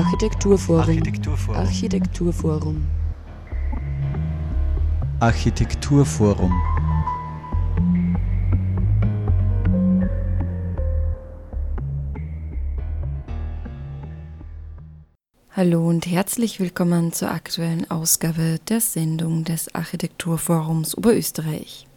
Architekturforum. Architekturforum. Architekturforum. Architekturforum. Hallo und herzlich willkommen zur aktuellen Ausgabe der Sendung des Architekturforums Oberösterreich.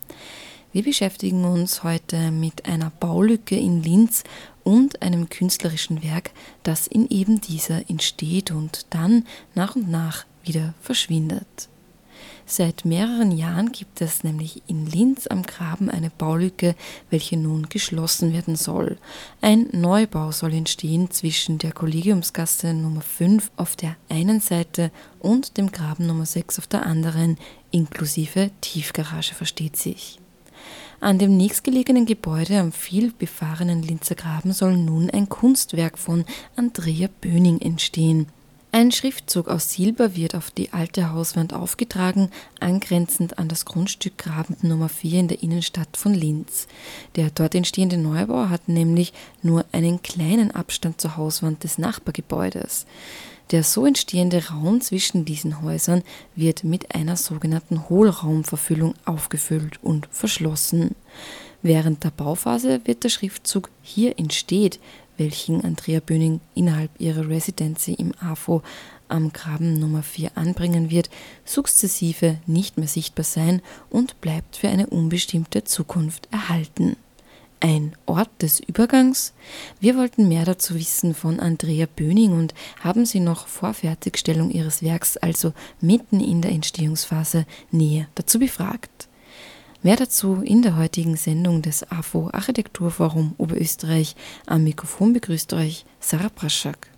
Wir beschäftigen uns heute mit einer Baulücke in Linz und einem künstlerischen Werk, das in eben dieser entsteht und dann nach und nach wieder verschwindet. Seit mehreren Jahren gibt es nämlich in Linz am Graben eine Baulücke, welche nun geschlossen werden soll. Ein Neubau soll entstehen zwischen der Kollegiumsgasse Nummer 5 auf der einen Seite und dem Graben Nummer 6 auf der anderen, inklusive Tiefgarage versteht sich. An dem nächstgelegenen Gebäude am vielbefahrenen Linzer Graben soll nun ein Kunstwerk von Andrea Böning entstehen. Ein Schriftzug aus Silber wird auf die alte Hauswand aufgetragen, angrenzend an das Grundstück Graben Nummer 4 in der Innenstadt von Linz. Der dort entstehende Neubau hat nämlich nur einen kleinen Abstand zur Hauswand des Nachbargebäudes. Der so entstehende Raum zwischen diesen Häusern wird mit einer sogenannten Hohlraumverfüllung aufgefüllt und verschlossen. Während der Bauphase wird der Schriftzug Hier entsteht, welchen Andrea Böning innerhalb ihrer Residenz im AFO am Graben Nummer 4 anbringen wird, sukzessive nicht mehr sichtbar sein und bleibt für eine unbestimmte Zukunft erhalten ein Ort des Übergangs? Wir wollten mehr dazu wissen von Andrea Böning und haben sie noch vor Fertigstellung ihres Werks, also mitten in der Entstehungsphase, näher dazu befragt. Mehr dazu in der heutigen Sendung des AFO Architekturforum Oberösterreich. Am Mikrofon begrüßt euch Sarah Praschak.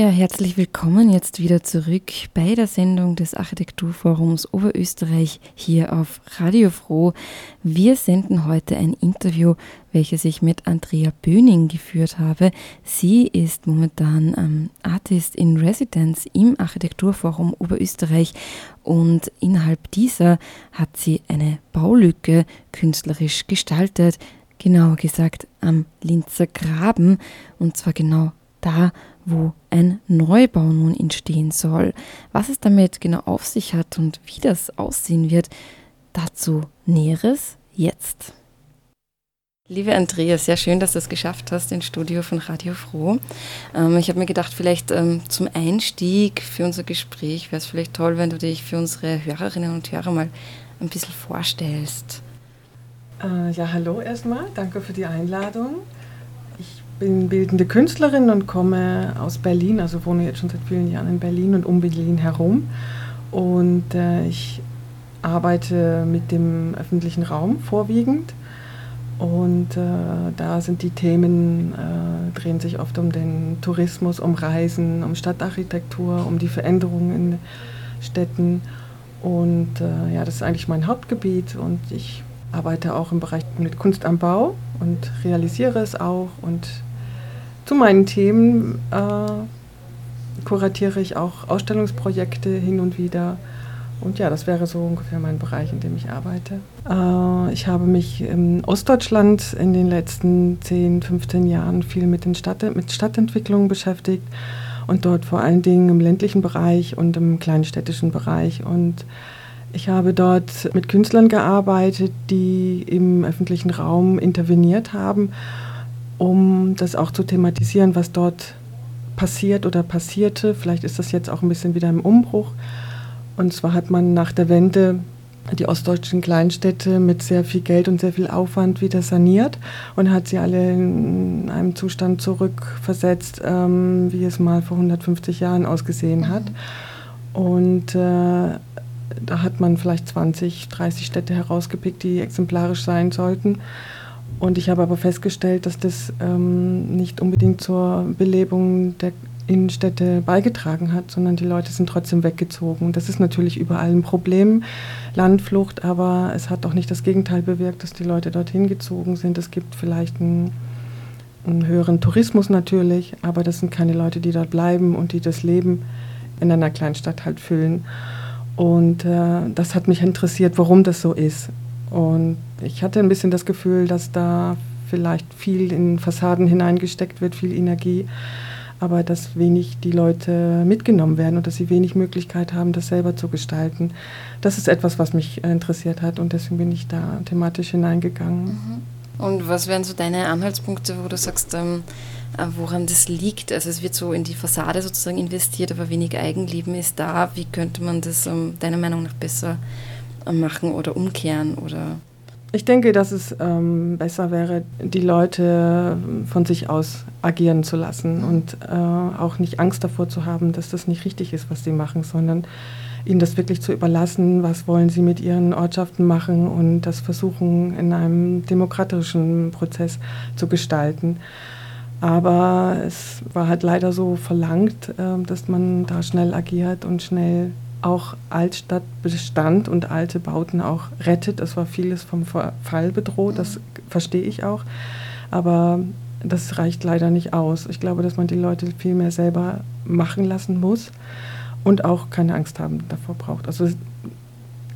Ja, herzlich willkommen jetzt wieder zurück bei der Sendung des Architekturforums Oberösterreich hier auf Radio Froh. Wir senden heute ein Interview, welches ich mit Andrea Böning geführt habe. Sie ist momentan ähm, Artist in Residence im Architekturforum Oberösterreich und innerhalb dieser hat sie eine Baulücke künstlerisch gestaltet, genauer gesagt am Linzer Graben und zwar genau da, wo ein Neubau nun entstehen soll. Was es damit genau auf sich hat und wie das aussehen wird, dazu Näheres jetzt. Liebe Andrea, sehr schön, dass du es geschafft hast ins Studio von Radio Froh. Ähm, ich habe mir gedacht, vielleicht ähm, zum Einstieg für unser Gespräch wäre es vielleicht toll, wenn du dich für unsere Hörerinnen und Hörer mal ein bisschen vorstellst. Äh, ja, hallo erstmal. Danke für die Einladung bin bildende Künstlerin und komme aus Berlin, also wohne jetzt schon seit vielen Jahren in Berlin und um Berlin herum. Und äh, ich arbeite mit dem öffentlichen Raum vorwiegend. Und äh, da sind die Themen, äh, drehen sich oft um den Tourismus, um Reisen, um Stadtarchitektur, um die Veränderungen in Städten. Und äh, ja, das ist eigentlich mein Hauptgebiet und ich arbeite auch im Bereich mit Kunst am Bau und realisiere es auch und zu meinen Themen äh, kuratiere ich auch Ausstellungsprojekte hin und wieder. Und ja, das wäre so ungefähr mein Bereich, in dem ich arbeite. Äh, ich habe mich in Ostdeutschland in den letzten 10, 15 Jahren viel mit, den Stadt, mit Stadtentwicklung beschäftigt und dort vor allen Dingen im ländlichen Bereich und im kleinstädtischen Bereich. Und ich habe dort mit Künstlern gearbeitet, die im öffentlichen Raum interveniert haben um das auch zu thematisieren, was dort passiert oder passierte. Vielleicht ist das jetzt auch ein bisschen wieder im Umbruch. Und zwar hat man nach der Wende die ostdeutschen Kleinstädte mit sehr viel Geld und sehr viel Aufwand wieder saniert und hat sie alle in einem Zustand zurückversetzt, ähm, wie es mal vor 150 Jahren ausgesehen hat. Und äh, da hat man vielleicht 20, 30 Städte herausgepickt, die exemplarisch sein sollten. Und ich habe aber festgestellt, dass das ähm, nicht unbedingt zur Belebung der Innenstädte beigetragen hat, sondern die Leute sind trotzdem weggezogen. Das ist natürlich überall ein Problem, Landflucht, aber es hat auch nicht das Gegenteil bewirkt, dass die Leute dorthin gezogen sind. Es gibt vielleicht einen, einen höheren Tourismus natürlich, aber das sind keine Leute, die dort bleiben und die das Leben in einer Kleinstadt halt füllen. Und äh, das hat mich interessiert, warum das so ist. Und ich hatte ein bisschen das Gefühl, dass da vielleicht viel in Fassaden hineingesteckt wird, viel Energie, aber dass wenig die Leute mitgenommen werden und dass sie wenig Möglichkeit haben, das selber zu gestalten. Das ist etwas, was mich interessiert hat und deswegen bin ich da thematisch hineingegangen. Mhm. Und was wären so deine Anhaltspunkte, wo du sagst, ähm, äh, woran das liegt? Also es wird so in die Fassade sozusagen investiert, aber wenig Eigenleben ist da. Wie könnte man das ähm, deiner Meinung nach besser machen oder umkehren oder ich denke, dass es ähm, besser wäre, die Leute von sich aus agieren zu lassen und äh, auch nicht Angst davor zu haben, dass das nicht richtig ist, was sie machen, sondern ihnen das wirklich zu überlassen, was wollen sie mit ihren Ortschaften machen und das versuchen in einem demokratischen Prozess zu gestalten. Aber es war halt leider so verlangt, äh, dass man da schnell agiert und schnell auch Altstadtbestand und alte Bauten auch rettet. Es war vieles vom Fall bedroht, das verstehe ich auch. Aber das reicht leider nicht aus. Ich glaube, dass man die Leute viel mehr selber machen lassen muss und auch keine Angst haben davor braucht. Also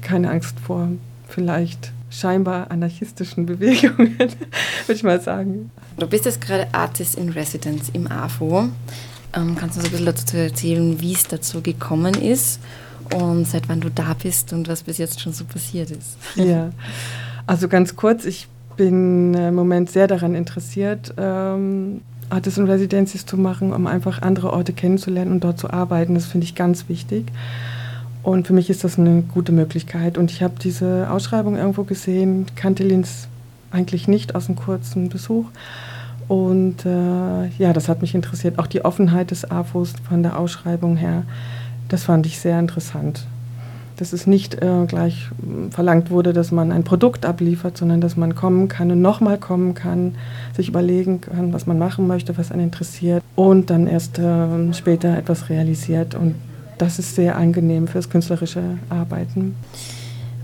keine Angst vor vielleicht scheinbar anarchistischen Bewegungen, würde ich mal sagen. Du bist jetzt gerade Artist in Residence im AFO. Ähm, kannst du uns ein bisschen dazu erzählen, wie es dazu gekommen ist und seit wann du da bist und was bis jetzt schon so passiert ist. Ja, also ganz kurz, ich bin im Moment sehr daran interessiert, ähm, Artists und Residencies zu machen, um einfach andere Orte kennenzulernen und dort zu arbeiten. Das finde ich ganz wichtig. Und für mich ist das eine gute Möglichkeit. Und ich habe diese Ausschreibung irgendwo gesehen, kannte Linz eigentlich nicht aus einem kurzen Besuch. Und äh, ja, das hat mich interessiert. Auch die Offenheit des AFOs von der Ausschreibung her. Das fand ich sehr interessant. dass es nicht äh, gleich äh, verlangt wurde, dass man ein Produkt abliefert, sondern dass man kommen kann und nochmal kommen kann, sich überlegen kann, was man machen möchte, was einen interessiert und dann erst äh, später etwas realisiert. Und das ist sehr angenehm fürs künstlerische Arbeiten.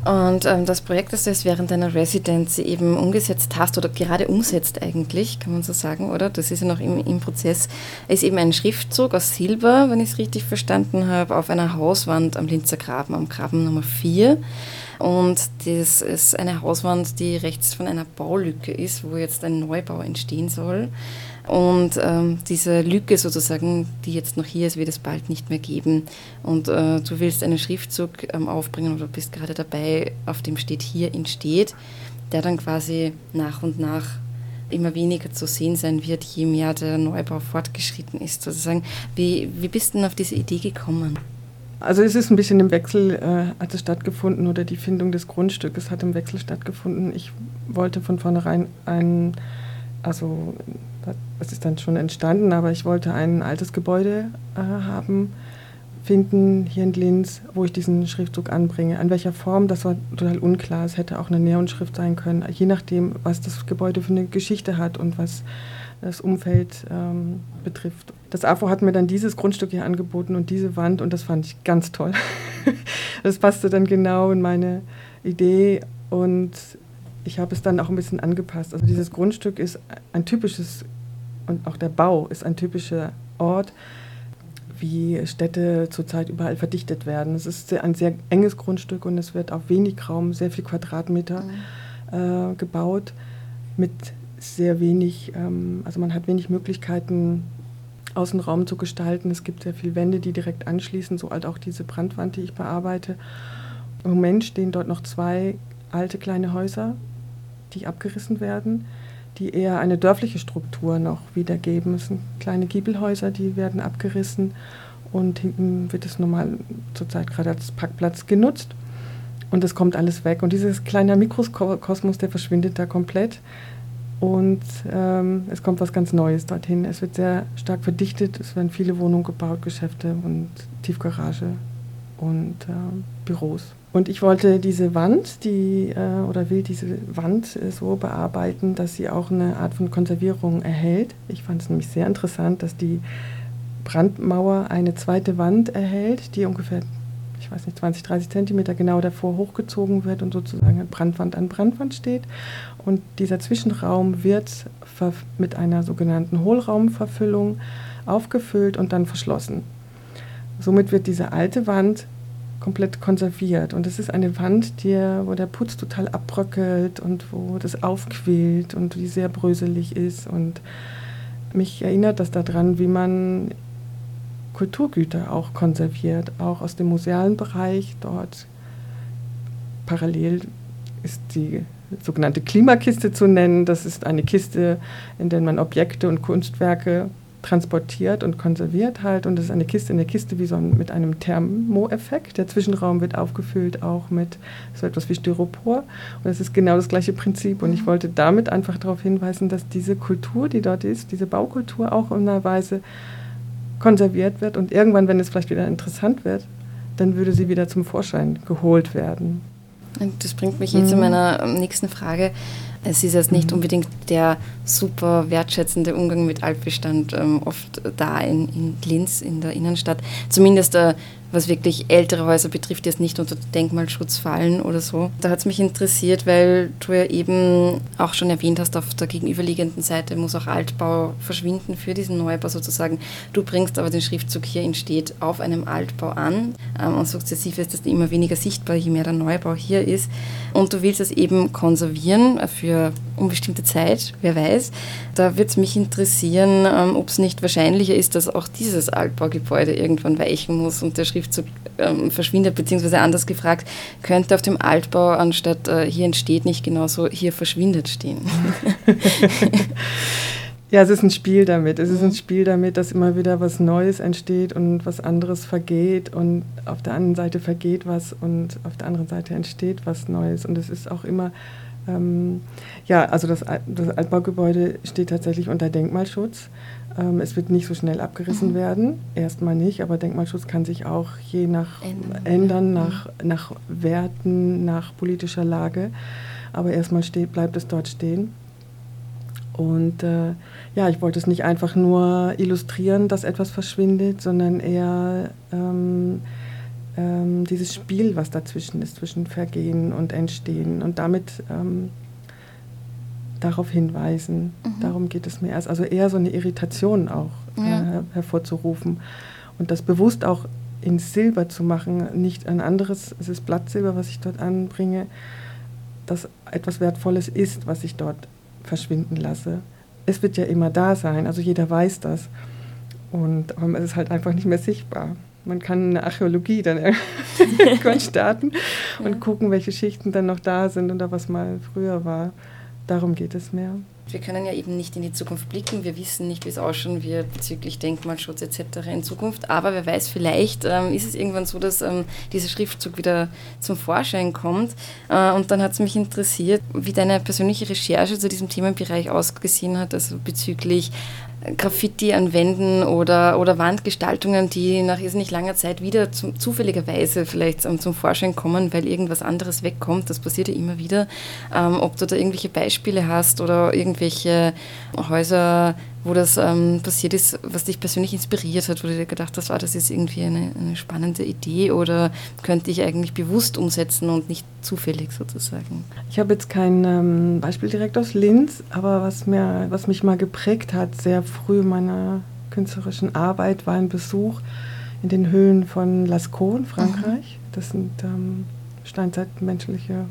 Und ähm, das Projekt, das du jetzt während deiner Residenz eben umgesetzt hast oder gerade umsetzt eigentlich, kann man so sagen, oder? Das ist ja noch im, im Prozess, ist eben ein Schriftzug aus Silber, wenn ich es richtig verstanden habe, auf einer Hauswand am Linzer Graben, am Graben Nummer 4. Und das ist eine Hauswand, die rechts von einer Baulücke ist, wo jetzt ein Neubau entstehen soll. Und ähm, diese Lücke sozusagen, die jetzt noch hier ist, wird es bald nicht mehr geben. Und äh, du willst einen Schriftzug ähm, aufbringen oder bist gerade dabei, auf dem steht hier entsteht, der dann quasi nach und nach immer weniger zu sehen sein wird, je mehr der Neubau fortgeschritten ist sozusagen. Wie, wie bist du denn auf diese Idee gekommen? Also es ist ein bisschen im Wechsel äh, hat es stattgefunden oder die Findung des Grundstückes hat im Wechsel stattgefunden. Ich wollte von vornherein ein, also das ist dann schon entstanden, aber ich wollte ein altes Gebäude äh, haben, finden hier in Linz, wo ich diesen Schriftzug anbringe. An welcher Form, das war total unklar. Es hätte auch eine Neonschrift sein können, je nachdem, was das Gebäude für eine Geschichte hat und was das Umfeld ähm, betrifft. Das AFO hat mir dann dieses Grundstück hier angeboten und diese Wand und das fand ich ganz toll. das passte dann genau in meine Idee und ich habe es dann auch ein bisschen angepasst. Also dieses Grundstück ist ein typisches und auch der Bau ist ein typischer Ort, wie Städte zurzeit überall verdichtet werden. Es ist ein sehr enges Grundstück und es wird auf wenig Raum, sehr viel Quadratmeter mhm. äh, gebaut mit sehr wenig, ähm, also man hat wenig Möglichkeiten, Außenraum zu gestalten. Es gibt sehr viele Wände, die direkt anschließen, so halt auch diese Brandwand, die ich bearbeite. Im Moment stehen dort noch zwei alte kleine Häuser, die abgerissen werden die eher eine dörfliche Struktur noch wiedergeben. Es sind kleine Giebelhäuser, die werden abgerissen und hinten wird es normal zurzeit gerade als Parkplatz genutzt. Und es kommt alles weg. Und dieses kleine Mikrokosmos, der verschwindet da komplett. Und ähm, es kommt was ganz Neues dorthin. Es wird sehr stark verdichtet. Es werden viele Wohnungen gebaut, Geschäfte und Tiefgarage und äh, Büros. Und ich wollte diese Wand, die, äh, oder will diese Wand äh, so bearbeiten, dass sie auch eine Art von Konservierung erhält. Ich fand es nämlich sehr interessant, dass die Brandmauer eine zweite Wand erhält, die ungefähr, ich weiß nicht, 20, 30 Zentimeter genau davor hochgezogen wird und sozusagen Brandwand an Brandwand steht. Und dieser Zwischenraum wird mit einer sogenannten Hohlraumverfüllung aufgefüllt und dann verschlossen. Somit wird diese alte Wand komplett konserviert. Und es ist eine Wand, die, wo der Putz total abbröckelt und wo das aufquillt und die sehr bröselig ist. Und mich erinnert das daran, wie man Kulturgüter auch konserviert, auch aus dem musealen Bereich. Dort parallel ist die sogenannte Klimakiste zu nennen. Das ist eine Kiste, in der man Objekte und Kunstwerke transportiert und konserviert halt und das ist eine Kiste in der Kiste wie so ein, mit einem Thermoeffekt. Der Zwischenraum wird aufgefüllt auch mit so etwas wie Styropor und es ist genau das gleiche Prinzip und ich wollte damit einfach darauf hinweisen, dass diese Kultur, die dort ist, diese Baukultur auch in einer Weise konserviert wird und irgendwann, wenn es vielleicht wieder interessant wird, dann würde sie wieder zum Vorschein geholt werden. Das bringt mich jetzt mhm. zu meiner nächsten Frage. Es ist jetzt nicht mhm. unbedingt der super wertschätzende Umgang mit Altbestand ähm, oft da in, in Linz, in der Innenstadt. Zumindest äh, was wirklich ältere Häuser betrifft, die jetzt nicht unter Denkmalschutz fallen oder so. Da hat es mich interessiert, weil du ja eben auch schon erwähnt hast, auf der gegenüberliegenden Seite muss auch Altbau verschwinden für diesen Neubau sozusagen. Du bringst aber den Schriftzug hier entsteht auf einem Altbau an ähm, und sukzessive ist das immer weniger sichtbar, je mehr der Neubau hier ist. Und du willst es eben konservieren für unbestimmte Zeit, wer weiß. Da würde es mich interessieren, ähm, ob es nicht wahrscheinlicher ist, dass auch dieses Altbaugebäude irgendwann weichen muss und der Schriftzug ähm, verschwindet, beziehungsweise anders gefragt, könnte auf dem Altbau anstatt äh, hier entsteht nicht genauso hier verschwindet stehen. Ja, es ist ein Spiel damit. Es ist ein Spiel damit, dass immer wieder was Neues entsteht und was anderes vergeht und auf der anderen Seite vergeht was und auf der anderen Seite entsteht was Neues. Und es ist auch immer ähm, ja, also das, das Altbaugebäude steht tatsächlich unter Denkmalschutz. Ähm, es wird nicht so schnell abgerissen Mhm. werden, erstmal nicht, aber Denkmalschutz kann sich auch je nach Ändern. ändern, nach, nach Werten, nach politischer Lage. Aber erstmal steht, bleibt es dort stehen. Und äh, ja, ich wollte es nicht einfach nur illustrieren, dass etwas verschwindet, sondern eher ähm, ähm, dieses Spiel, was dazwischen ist, zwischen Vergehen und Entstehen und damit ähm, darauf hinweisen. Mhm. Darum geht es mir erst. Also eher so eine Irritation auch Ja. äh, her- hervorzurufen und das bewusst auch in Silber zu machen, nicht ein anderes, es ist Blattsilber, was ich dort anbringe, das etwas Wertvolles ist, was ich dort verschwinden lasse. Es wird ja immer da sein, also jeder weiß das. Und aber es ist halt einfach nicht mehr sichtbar. Man kann eine Archäologie dann irgendwann starten und Ja. gucken, welche Schichten dann noch da sind oder was mal früher war. Darum geht es mehr. Wir können ja eben nicht in die Zukunft blicken. Wir wissen nicht, wie es ausschauen wird bezüglich Denkmalschutz etc. in Zukunft. Aber wer weiß, vielleicht ähm, ist es irgendwann so, dass ähm, dieser Schriftzug wieder zum Vorschein kommt. Äh, und dann hat es mich interessiert, wie deine persönliche Recherche zu diesem Themenbereich ausgesehen hat, also bezüglich Graffiti an Wänden oder, oder Wandgestaltungen, die nach irrsinnig langer Zeit wieder zum, zufälligerweise vielleicht ähm, zum Vorschein kommen, weil irgendwas anderes wegkommt. Das passiert ja immer wieder. Ähm, ob du da irgendwelche Beispiele hast oder irgendwelche Häuser, wo das ähm, passiert ist, was dich persönlich inspiriert hat, wo du dir gedacht hast, ah, das ist irgendwie eine, eine spannende Idee oder könnte ich eigentlich bewusst umsetzen und nicht zufällig sozusagen. Ich habe jetzt kein ähm, Beispiel direkt aus Linz, aber was, mir, was mich mal geprägt hat, sehr früh in meiner künstlerischen Arbeit, war ein Besuch in den Höhlen von Lascaux in Frankreich. Das sind ähm, steinzeitmenschliche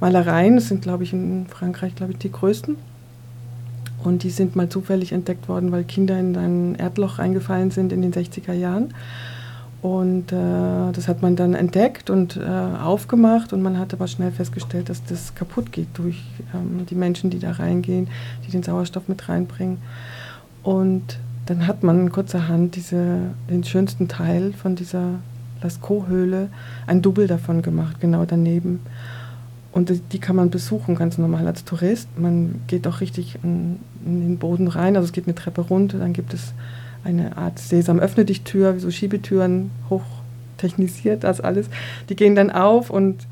Malereien. Das sind, glaube ich, in Frankreich, glaube ich, die größten. Und die sind mal zufällig entdeckt worden, weil Kinder in ein Erdloch reingefallen sind in den 60er Jahren. Und äh, das hat man dann entdeckt und äh, aufgemacht und man hat aber schnell festgestellt, dass das kaputt geht durch ähm, die Menschen, die da reingehen, die den Sauerstoff mit reinbringen. Und dann hat man kurzerhand diese, den schönsten Teil von dieser Lascaux-Höhle, ein Double davon gemacht, genau daneben. Und die, kann man besuchen, ganz normal als Tourist. Man geht auch richtig in, in den Boden rein, also es geht eine Treppe runter, dann gibt es eine Art Sesam, öffne dich Tür, wie so Schiebetüren, hoch technisiert, das alles. Die gehen dann auf und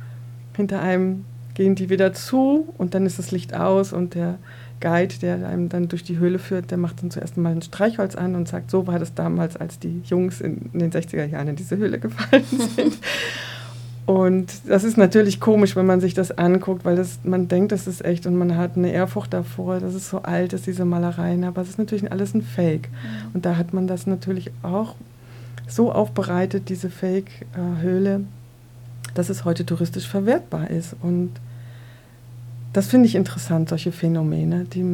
hinter einem gehen die wieder zu und dann ist das Licht aus und der Guide, der einem dann durch die Höhle führt, der macht dann zuerst mal ein Streichholz an und sagt, so war das damals, als die Jungs in, in den 60er Jahren in diese Höhle gefallen sind. Und das ist natürlich komisch, wenn man sich das anguckt, weil das, man denkt, das ist echt und man hat eine Ehrfurcht davor, dass es so alt ist, diese Malereien, aber es ist natürlich alles ein Fake. Und da hat man das natürlich auch so aufbereitet, diese Fake-Höhle, dass es heute touristisch verwertbar ist. Und das finde ich interessant, solche Phänomene, die,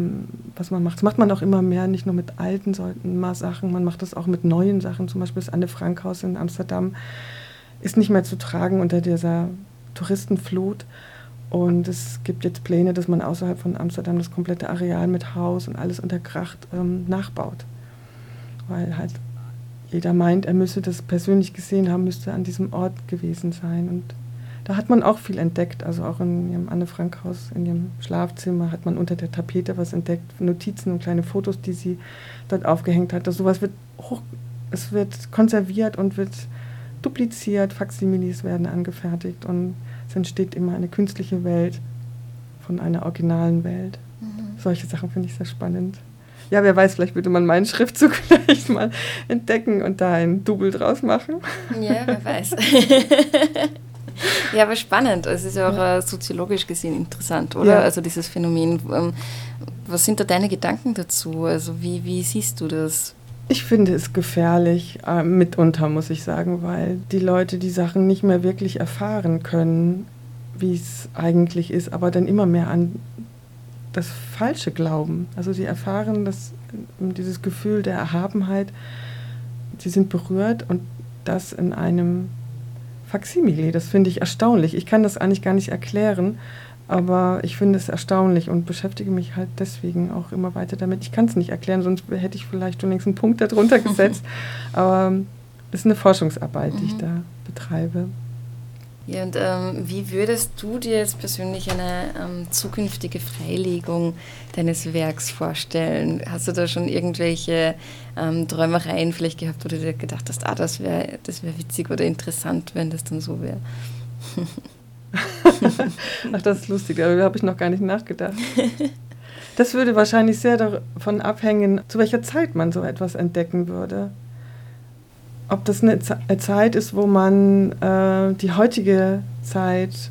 was man macht. Das macht man auch immer mehr, nicht nur mit alten Sachen, man macht das auch mit neuen Sachen. Zum Beispiel das Anne-Frank-Haus in Amsterdam ist nicht mehr zu tragen unter dieser Touristenflut. Und es gibt jetzt Pläne, dass man außerhalb von Amsterdam das komplette Areal mit Haus und alles unter Kracht ähm, nachbaut. Weil halt jeder meint, er müsse das persönlich gesehen haben, müsste an diesem Ort gewesen sein. Und da hat man auch viel entdeckt. Also auch in ihrem Anne-Frank-Haus, in ihrem Schlafzimmer hat man unter der Tapete was entdeckt, Notizen und kleine Fotos, die sie dort aufgehängt hat. Also sowas wird hoch, es wird konserviert und wird dupliziert, Faksimilis werden angefertigt und es entsteht immer eine künstliche Welt von einer originalen Welt. Mhm. Solche Sachen finde ich sehr spannend. Ja, wer weiß, vielleicht würde man meinen Schriftzug vielleicht mal entdecken und da ein Double draus machen. Ja, wer weiß. ja, aber spannend. Es ist ja auch äh, soziologisch gesehen interessant, oder? Ja. Also dieses Phänomen. Ähm, was sind da deine Gedanken dazu? Also wie, wie siehst du das? Ich finde es gefährlich, äh, mitunter muss ich sagen, weil die Leute die Sachen nicht mehr wirklich erfahren können, wie es eigentlich ist, aber dann immer mehr an das Falsche glauben. Also sie erfahren das, äh, dieses Gefühl der Erhabenheit, sie sind berührt und das in einem Faksimile. Das finde ich erstaunlich. Ich kann das eigentlich gar nicht erklären, aber ich finde es erstaunlich und beschäftige mich halt deswegen auch immer weiter damit. Ich kann es nicht erklären, sonst hätte ich vielleicht schon längst einen Punkt darunter gesetzt. aber es ist eine Forschungsarbeit, die ich Mhm. da betreibe. Ja, und ähm, wie würdest du dir jetzt persönlich eine ähm, zukünftige Freilegung deines Werks vorstellen? Hast du da schon irgendwelche ähm, Träumereien vielleicht gehabt, wo du dir gedacht hast, ah, das wäre das wär witzig oder interessant, wenn das dann so wäre? Ach, das ist lustig, darüber habe ich noch gar nicht nachgedacht. Das würde wahrscheinlich sehr davon abhängen, zu welcher Zeit man so etwas entdecken würde ob das eine Zeit ist, wo man äh, die heutige Zeit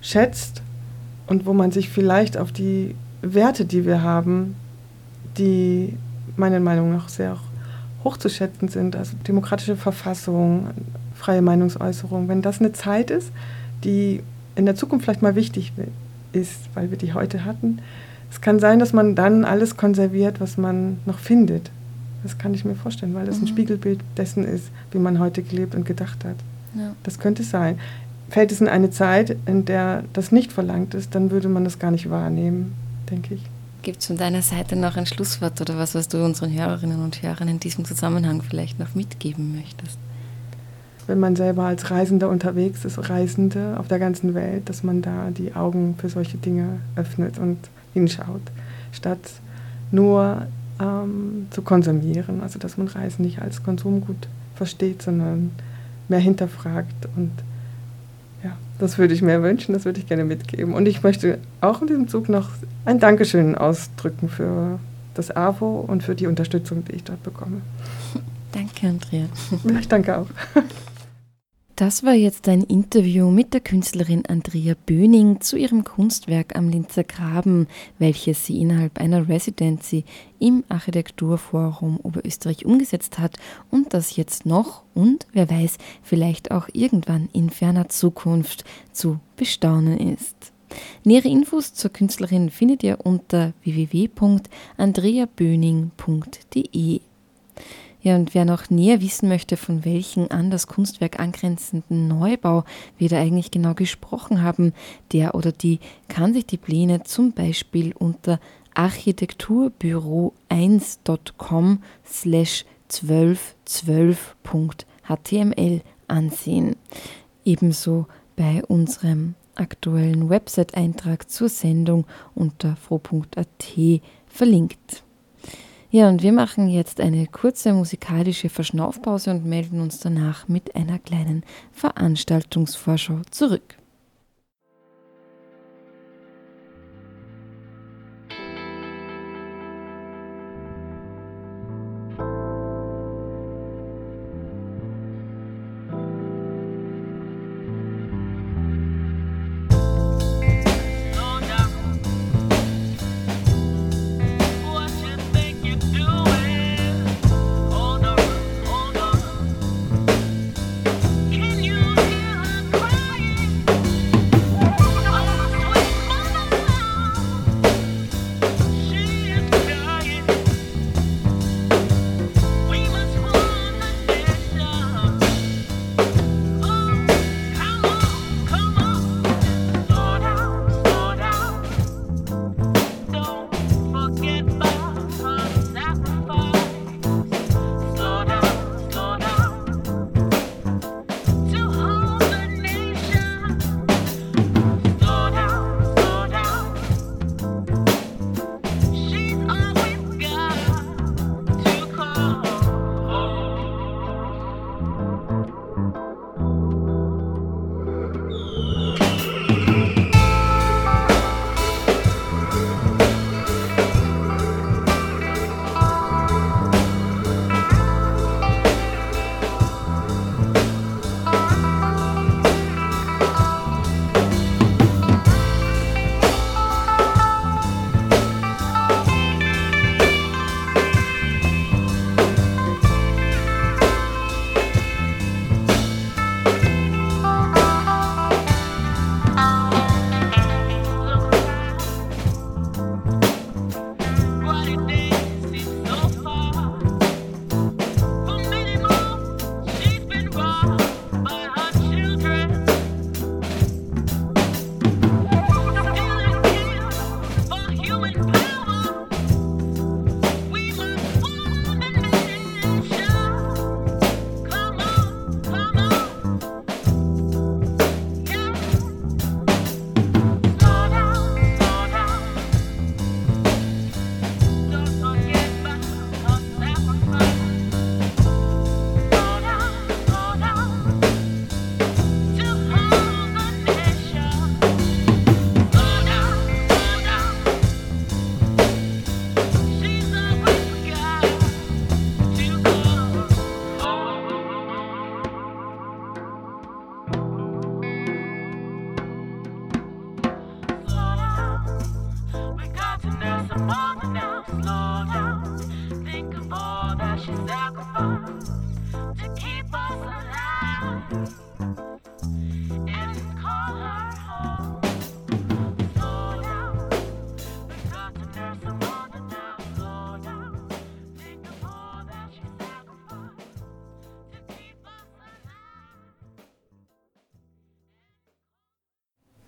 schätzt und wo man sich vielleicht auf die Werte, die wir haben, die meiner Meinung nach sehr hoch zu schätzen sind, also demokratische Verfassung, freie Meinungsäußerung, wenn das eine Zeit ist, die in der Zukunft vielleicht mal wichtig ist, weil wir die heute hatten, es kann sein, dass man dann alles konserviert, was man noch findet. Das kann ich mir vorstellen, weil das mhm. ein Spiegelbild dessen ist, wie man heute gelebt und gedacht hat. Ja. Das könnte sein. Fällt es in eine Zeit, in der das nicht verlangt ist, dann würde man das gar nicht wahrnehmen, denke ich. Gibt es von deiner Seite noch ein Schlusswort oder was, was du unseren Hörerinnen und Hörern in diesem Zusammenhang vielleicht noch mitgeben möchtest? Wenn man selber als Reisender unterwegs ist, Reisende auf der ganzen Welt, dass man da die Augen für solche Dinge öffnet und hinschaut, statt nur ähm, zu konsumieren. Also dass man Reisen nicht als Konsumgut versteht, sondern mehr hinterfragt. Und ja, das würde ich mir wünschen, das würde ich gerne mitgeben. Und ich möchte auch in diesem Zug noch ein Dankeschön ausdrücken für das AWO und für die Unterstützung, die ich dort bekomme. Danke, Andrea. Ich danke auch. Das war jetzt ein Interview mit der Künstlerin Andrea Böning zu ihrem Kunstwerk am Linzer Graben, welches sie innerhalb einer Residency im Architekturforum Oberösterreich umgesetzt hat und das jetzt noch und wer weiß, vielleicht auch irgendwann in ferner Zukunft zu bestaunen ist. Nähere Infos zur Künstlerin findet ihr unter www.andreaböning.de. Ja, und wer noch näher wissen möchte, von welchem an das Kunstwerk angrenzenden Neubau wir da eigentlich genau gesprochen haben, der oder die kann sich die Pläne zum Beispiel unter architekturbüro1.com slash 1212.html ansehen. Ebenso bei unserem aktuellen Website-Eintrag zur Sendung unter froh.at verlinkt. Ja, und wir machen jetzt eine kurze musikalische Verschnaufpause und melden uns danach mit einer kleinen Veranstaltungsvorschau zurück.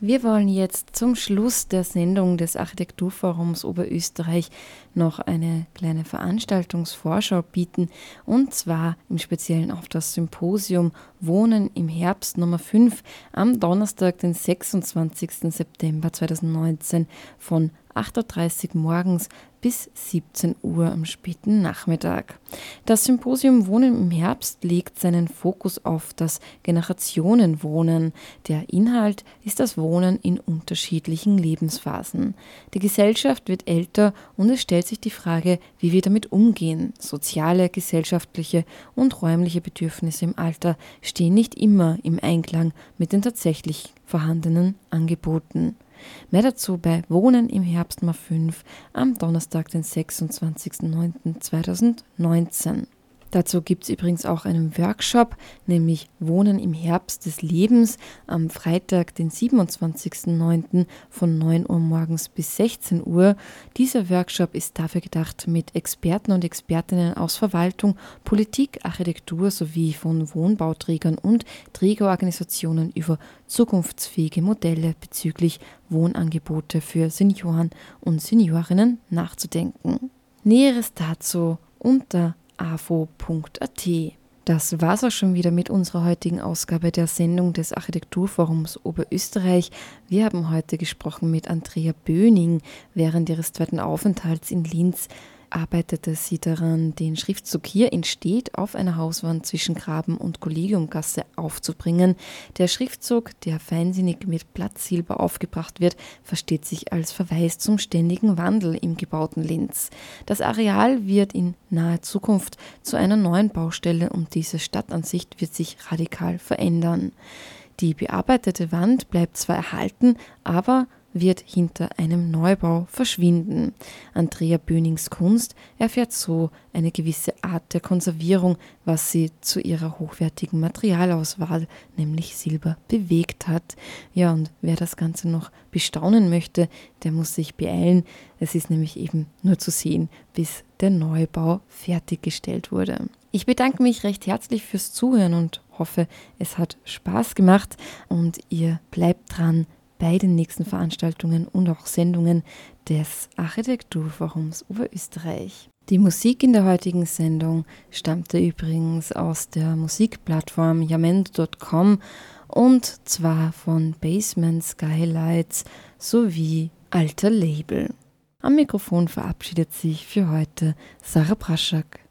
Wir wollen jetzt zum Schluss der Sendung des Architekturforums Oberösterreich noch eine kleine Veranstaltungsvorschau bieten und zwar im Speziellen auf das Symposium Wohnen im Herbst Nummer 5 am Donnerstag, den 26. September 2019 von 8.30 Uhr morgens bis 17 Uhr am späten Nachmittag. Das Symposium Wohnen im Herbst legt seinen Fokus auf das Generationenwohnen. Der Inhalt ist das Wohnen in unterschiedlichen Lebensphasen. Die Gesellschaft wird älter und es stellt sich die Frage, wie wir damit umgehen. Soziale, gesellschaftliche und räumliche Bedürfnisse im Alter stehen nicht immer im Einklang mit den tatsächlich vorhandenen Angeboten. Mehr dazu bei Wohnen im Herbst mal 5 am Donnerstag, den 26.09.2019. Dazu gibt es übrigens auch einen Workshop, nämlich Wohnen im Herbst des Lebens am Freitag, den 27.09. von 9 Uhr morgens bis 16 Uhr. Dieser Workshop ist dafür gedacht, mit Experten und Expertinnen aus Verwaltung, Politik, Architektur sowie von Wohnbauträgern und Trägerorganisationen über zukunftsfähige Modelle bezüglich Wohnangebote für Senioren und Seniorinnen nachzudenken. Näheres dazu unter afo.at. Das war's auch schon wieder mit unserer heutigen Ausgabe der Sendung des Architekturforums Oberösterreich. Wir haben heute gesprochen mit Andrea Böning während ihres zweiten Aufenthalts in Linz arbeitete sie daran, den Schriftzug hier entsteht auf einer Hauswand zwischen Graben und Kollegiumgasse aufzubringen. Der Schriftzug, der feinsinnig mit Blattsilber aufgebracht wird, versteht sich als Verweis zum ständigen Wandel im gebauten Linz. Das Areal wird in naher Zukunft zu einer neuen Baustelle und diese Stadtansicht wird sich radikal verändern. Die bearbeitete Wand bleibt zwar erhalten, aber wird hinter einem Neubau verschwinden. Andrea Bönings Kunst erfährt so eine gewisse Art der Konservierung, was sie zu ihrer hochwertigen Materialauswahl, nämlich Silber, bewegt hat. Ja, und wer das Ganze noch bestaunen möchte, der muss sich beeilen. Es ist nämlich eben nur zu sehen, bis der Neubau fertiggestellt wurde. Ich bedanke mich recht herzlich fürs Zuhören und hoffe, es hat Spaß gemacht und ihr bleibt dran bei den nächsten Veranstaltungen und auch Sendungen des Architekturforums Oberösterreich. Die Musik in der heutigen Sendung stammte übrigens aus der Musikplattform yamendo.com und zwar von Basement Skylights sowie Alter Label. Am Mikrofon verabschiedet sich für heute Sarah Praschak.